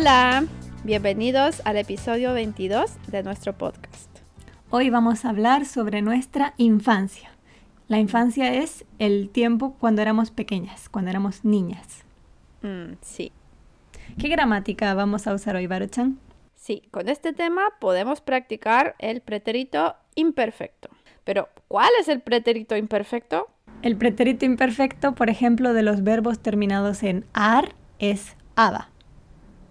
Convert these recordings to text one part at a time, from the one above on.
Hola. Bienvenidos al episodio 22 de nuestro podcast. Hoy vamos a hablar sobre nuestra infancia. La infancia es el tiempo cuando éramos pequeñas, cuando éramos niñas. Mm, sí. ¿Qué gramática vamos a usar hoy, Baruchan? Sí, con este tema podemos practicar el pretérito imperfecto. Pero, ¿cuál es el pretérito imperfecto? El pretérito imperfecto, por ejemplo, de los verbos terminados en ar es aba.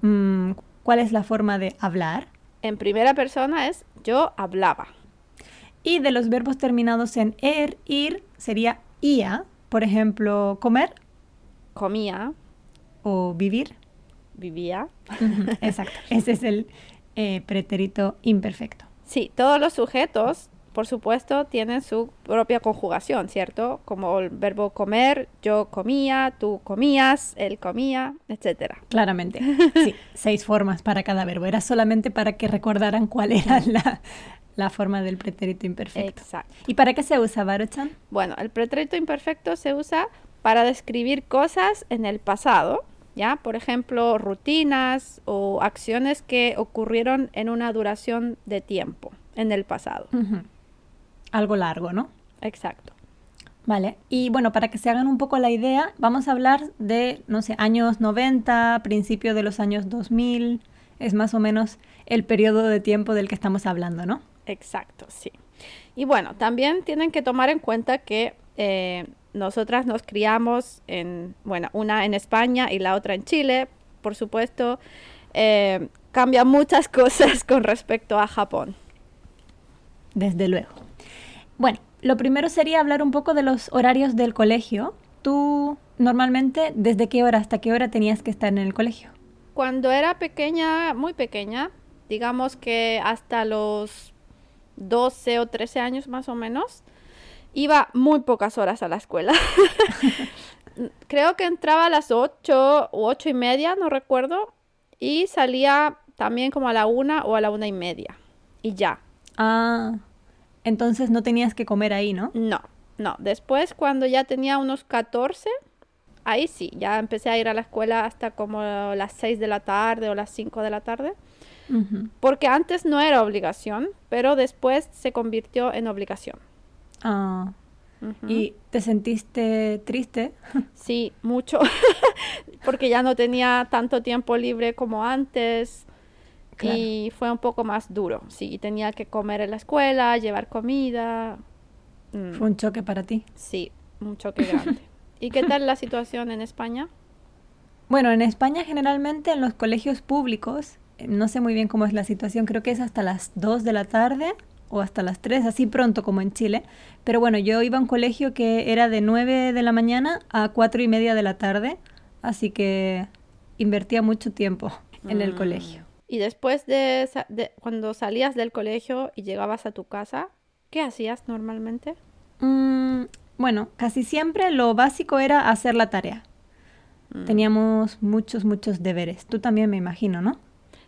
Mm, ¿Cuál es la forma de hablar? En primera persona es yo hablaba. Y de los verbos terminados en er, ir, sería ia. Por ejemplo, comer Comía, o vivir. vivía. Exacto. Ese es el eh, pretérito imperfecto. Sí, todos los sujetos, por supuesto, tienen su propia conjugación, ¿cierto? Como el verbo comer, yo comía, tú comías, él comía, etcétera. Claramente. Sí, seis formas para cada verbo. Era solamente para que recordaran cuál era la, la forma del pretérito imperfecto. Exacto. ¿Y para qué se usa, Baruchan? Bueno, el pretérito imperfecto se usa para describir cosas en el pasado, ¿ya? Por ejemplo, rutinas o acciones que ocurrieron en una duración de tiempo en el pasado. Ujú. Algo largo, ¿no? Exacto. Vale. Y bueno, para que se hagan un poco la idea, vamos a hablar de, no sé, años 90, principio de los años 2000. Es más o menos el periodo de tiempo del que estamos hablando, ¿no? Exacto, sí. Y bueno, también tienen que tomar en cuenta que eh, nosotras nos criamos en, bueno, una en España y la otra en Chile. Por supuesto, eh, cambian muchas cosas con respecto a Japón. Desde luego. Bueno, lo primero sería hablar un poco de los horarios del colegio. Tú, normalmente, ¿desde qué hora hasta qué hora tenías que estar en el colegio? Cuando era pequeña, muy pequeña, digamos que hasta los 12 o 13 años más o menos, iba muy pocas horas a la escuela. Creo que entraba a las 8 o 8 y media, no recuerdo, y salía también como a la una o a la una y media. Y ya. Ah, entonces no tenías que comer ahí, ¿no? No, no. Después, cuando ya tenía unos 14, ahí sí, ya empecé a ir a la escuela hasta como las 6 de la tarde o las 5 de la tarde. Porque antes no era obligación, pero después se convirtió en obligación. Ah. ¿y te sentiste triste? Sí, mucho, porque ya no tenía tanto tiempo libre como antes y fue un poco más duro. Sí, tenía que comer en la escuela, llevar comida. Mm, Fue un choque para ti. Sí, un choque grande. ¿Y qué tal la situación en España? Bueno, en España generalmente en los colegios públicos, eh, no sé muy bien cómo es la situación, creo que es hasta las 2 de la tarde o hasta las 3, así pronto como en Chile. Pero bueno, yo iba a un colegio que era de 9 de la mañana a 4 y media de la tarde, así que invertía mucho tiempo en el Mm. colegio. Y después de, cuando salías del colegio y llegabas a tu casa, ¿qué hacías normalmente? Mm, bueno, casi siempre lo básico era hacer la tarea. Mm. Teníamos muchos, muchos deberes. Tú también me imagino, ¿no?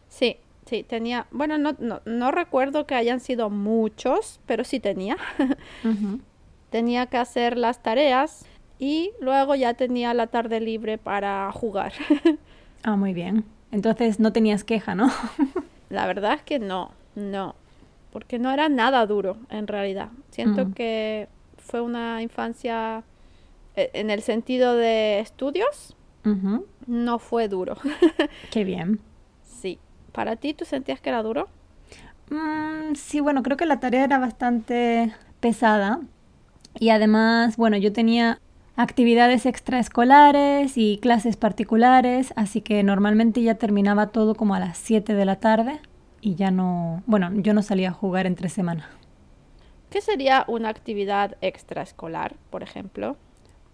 Sí, sí, tenía, bueno, no, no, no recuerdo que hayan sido muchos, pero sí tenía. Tenía que hacer las tareas y luego ya tenía la tarde libre para jugar. Ah, muy bien. Entonces no tenías queja, ¿no? La verdad es que no, no, porque no era nada duro en realidad. Siento que fue una infancia eh, en el sentido de estudios, no fue duro. Qué bien. sí. ¿Para ti tú sentías que era duro? Mm, sí, bueno, creo que la tarea era bastante pesada y además, bueno, yo tenía actividades extraescolares y clases particulares, así que normalmente ya terminaba todo como a las 7 de la tarde y ya no, bueno, yo no salía a jugar entre semana. ¿Qué sería una actividad extraescolar, por ejemplo?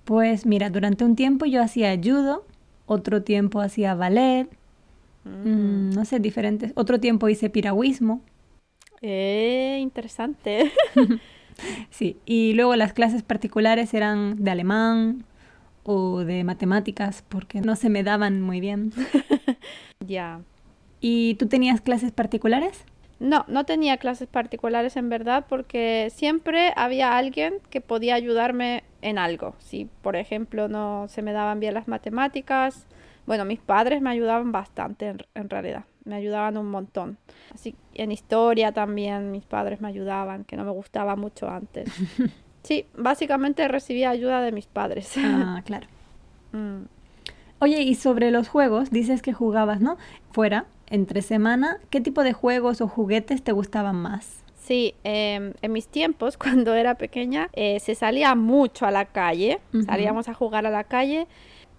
Pues mira, durante un tiempo yo hacía judo, otro tiempo hacía ballet, mm, no sé, diferentes, otro tiempo hice piragüismo. Eh, interesante. Sí, y luego las clases particulares eran de alemán o de matemáticas porque no se me daban muy bien. ya. ¿Y tú tenías clases particulares? No, no tenía clases particulares en verdad porque siempre había alguien que podía ayudarme en algo. Si, por ejemplo, no se me daban bien las matemáticas, Bueno, mis padres me ayudaban bastante en, en realidad, me ayudaban un montón. Así en historia también mis padres me ayudaban, que no me gustaba mucho antes. Sí, básicamente recibía ayuda de mis padres. Ah, claro. Mm. Oye, y sobre los juegos, dices que jugabas, ¿no? Fuera, entre semana, ¿qué tipo de juegos o juguetes te gustaban más? Sí, em, en mis tiempos, cuando era pequeña, eh, se salía mucho a la calle, salíamos a jugar a la calle,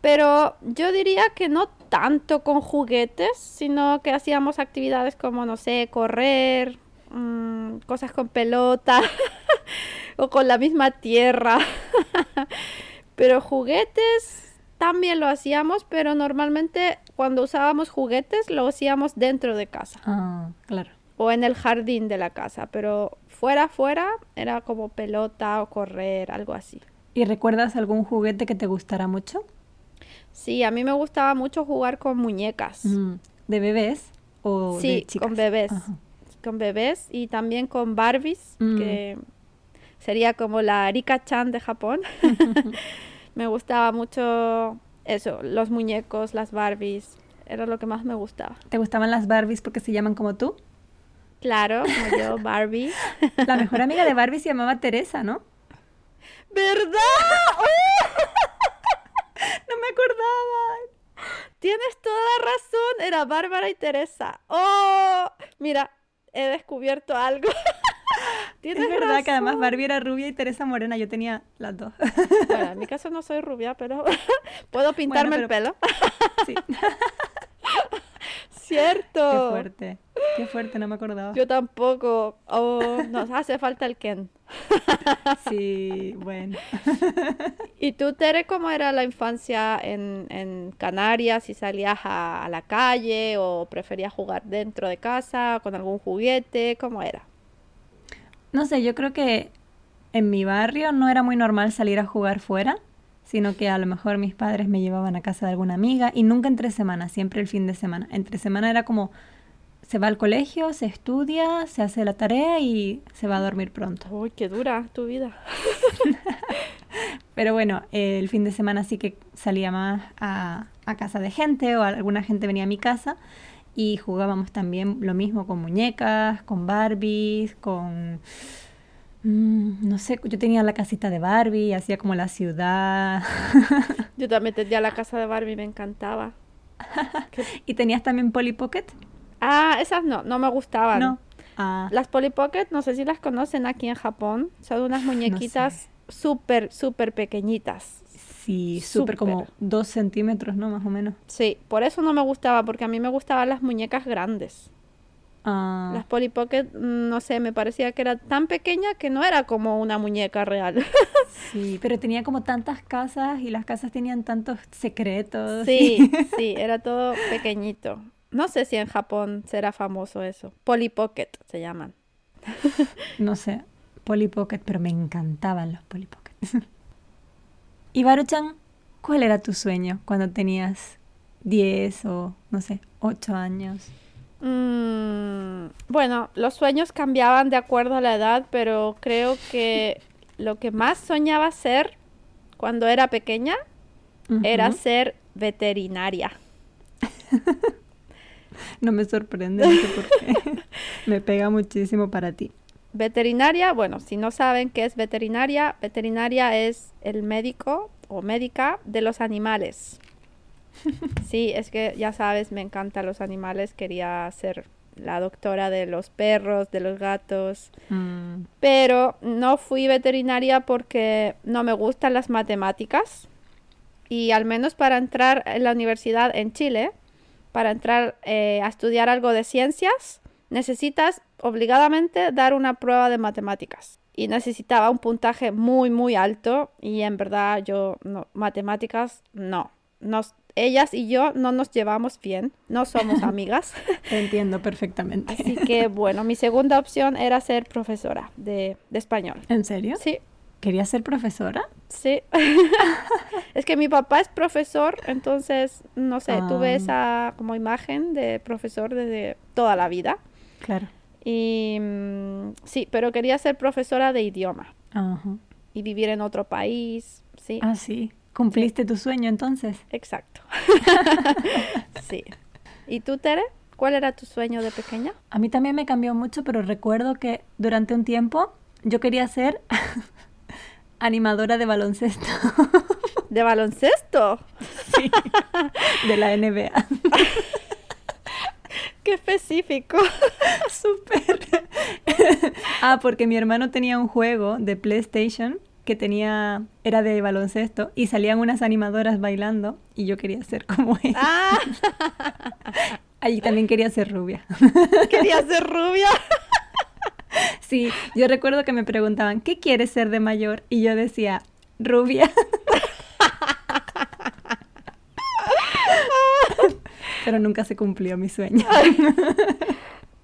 pero yo diría que no tanto con juguetes, sino que hacíamos actividades como, no sé, correr, mm, cosas con pelota o con la misma tierra. pero juguetes también lo hacíamos, pero normalmente cuando usábamos juguetes lo hacíamos dentro de casa Ah, claro. o en el jardín de la casa, pero fuera, fuera era como pelota o correr, algo así. ¿Y recuerdas algún juguete que te gustara mucho? Sí, a mí me gustaba mucho jugar con muñecas. ¿De bebés o de Sí, chicas? con bebés. Ajá. Con bebés y también con Barbies, Mm. que sería como la Rika-chan de Japón. me gustaba mucho eso, los muñecos, las Barbies. Era lo que más me gustaba. ¿Te gustaban las Barbies porque se llaman como tú? Claro, como yo, Barbie. La mejor amiga de Barbie se llamaba Teresa, ¿no? ¿Verdad? No me acordaba. Tienes toda razón, era Bárbara y Teresa. ¡Oh! Mira, he descubierto algo. Tienes Es verdad que además razón. Barbie era rubia y Teresa morena. Yo tenía las dos. Bueno, en mi caso no soy rubia, pero puedo pintarme el pelo. Sí. Cierto. Qué fuerte. Qué fuerte, no me acordaba. Yo tampoco. Oh, nos hace falta el Ken. Sí, bueno. ¿Y tú, Tere, cómo era la infancia en, en Canarias? ¿Si salías a, a la calle o preferías jugar dentro de casa con algún juguete? ¿Cómo era? No sé, yo creo que en mi barrio no era muy normal salir a jugar fuera, sino que a lo mejor mis padres me llevaban a casa de alguna amiga y nunca entre semana, siempre el fin de semana. Entre semana era como se va al colegio, se estudia, se hace la tarea y se va a dormir pronto. Uy, qué dura tu vida. Pero bueno, eh, el fin de semana sí que salía más a, a casa de gente o alguna gente venía a mi casa y jugábamos también lo mismo con muñecas, con Barbies, con... mm, no sé, yo tenía la casita de Barbie, hacía como la ciudad. Yo también tenía la casa de Barbie, me encantaba. ¿Y tenías también Polly Pocket? Ah, esas no, no me gustaban. No. Ah, Las Polly Pocket, no sé si las conocen aquí en Japón. Son unas muñequitas súper, súper pequeñitas. sí, súper como dos centímetros, ¿no? Más o menos. Sí, por eso no me gustaba, porque a mí me gustaban las muñecas grandes. Ah, Las Polly Pocket, mm, no sé, me parecía que era tan pequeña que no era como una muñeca real. sí, pero tenía como tantas casas y las casas tenían tantos secretos. Sí, sí, era todo pequeñito. No sé si en Japón será famoso eso. Polly Pocket se llaman. No sé, Polly Pocket, pero me encantaban los Polly Pocket. y Baruchan, ¿cuál era tu sueño cuando tenías 10 o, no sé, 8 años? Mm, bueno, los sueños cambiaban de acuerdo a la edad, pero creo que lo que más soñaba ser cuando era pequeña era ser veterinaria. No me sorprende, no sé por qué. me pega muchísimo para ti. Veterinaria, bueno, si no saben qué es veterinaria, veterinaria es el médico o médica de los animales. Sí, es que ya sabes, me encantan los animales, quería ser la doctora de los perros, de los gatos, Mm, pero no fui veterinaria porque no me gustan las matemáticas y al menos para entrar en la universidad en Chile, para entrar eh, a estudiar algo de ciencias, necesitas obligadamente dar una prueba de matemáticas. Y necesitaba un puntaje muy, muy alto y en verdad yo, no, matemáticas, no. Nos, ellas y yo no nos llevamos bien, no somos amigas. te entiendo perfectamente. Así que bueno, mi segunda opción era ser profesora de, de español. ¿En serio? Sí, ¿Querías ser profesora? sí. es que mi papá es profesor, entonces, no sé, tuve Ah. esa como imagen de profesor desde toda la vida. Claro. Y mm, sí, pero quería ser profesora de idioma Ajá. y vivir en otro país, sí. Ah, sí. ¿Cumpliste tu sueño entonces? Exacto. sí. ¿Y tú, Tere? ¿Cuál era tu sueño de pequeña? A mí también me cambió mucho, pero recuerdo que durante un tiempo yo quería ser animadora de baloncesto. ¿De baloncesto? Sí, de la NBA. Qué específico. Súper. ah, porque mi hermano tenía un juego de PlayStation que tenía, era de baloncesto y salían unas animadoras bailando y yo quería ser como ella. Ah, Allí también quería ser rubia. quería ser rubia. Sí, yo recuerdo que me preguntaban, ¿qué quieres ser de mayor? Y yo decía, rubia. Pero nunca se cumplió mi sueño.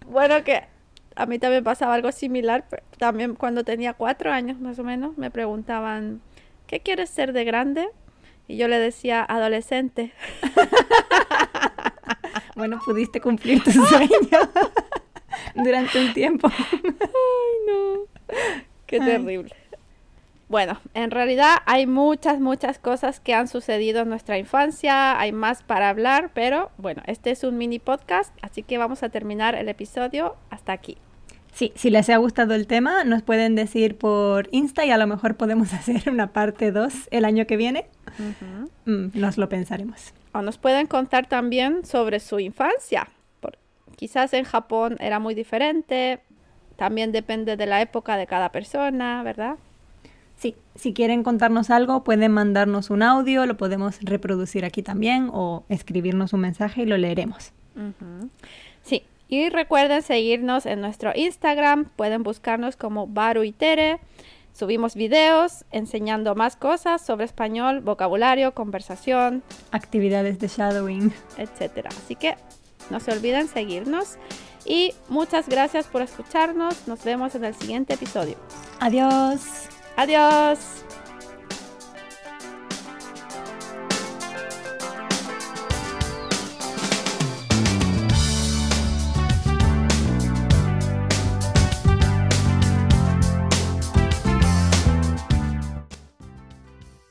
Bueno, que a mí también pasaba algo similar. También cuando tenía cuatro años más o menos, me preguntaban, ¿qué quieres ser de grande? Y yo le decía, adolescente. Bueno, pudiste cumplir tu sueño durante un tiempo. Ay, no. Qué Ay. terrible. Bueno, en realidad hay muchas, muchas cosas que han sucedido en nuestra infancia, hay más para hablar, pero bueno, este es un mini podcast, así que vamos a terminar el episodio hasta aquí. Sí, si les ha gustado el tema, nos pueden decir por Insta y a lo mejor podemos hacer una parte 2 el año que viene. Mm, nos lo pensaremos. O nos pueden contar también sobre su infancia. Quizás en Japón era muy diferente, también depende de la época de cada persona, ¿verdad? Sí, si quieren contarnos algo, pueden mandarnos un audio, lo podemos reproducir aquí también o escribirnos un mensaje y lo leeremos. Sí, y recuerden seguirnos en nuestro Instagram, pueden buscarnos como Baru y Tere. Subimos videos enseñando más cosas sobre español, vocabulario, conversación, Actividades de shadowing. etcétera. Así que no se olviden seguirnos y muchas gracias por escucharnos. Nos vemos en el siguiente episodio. Adiós. Adiós.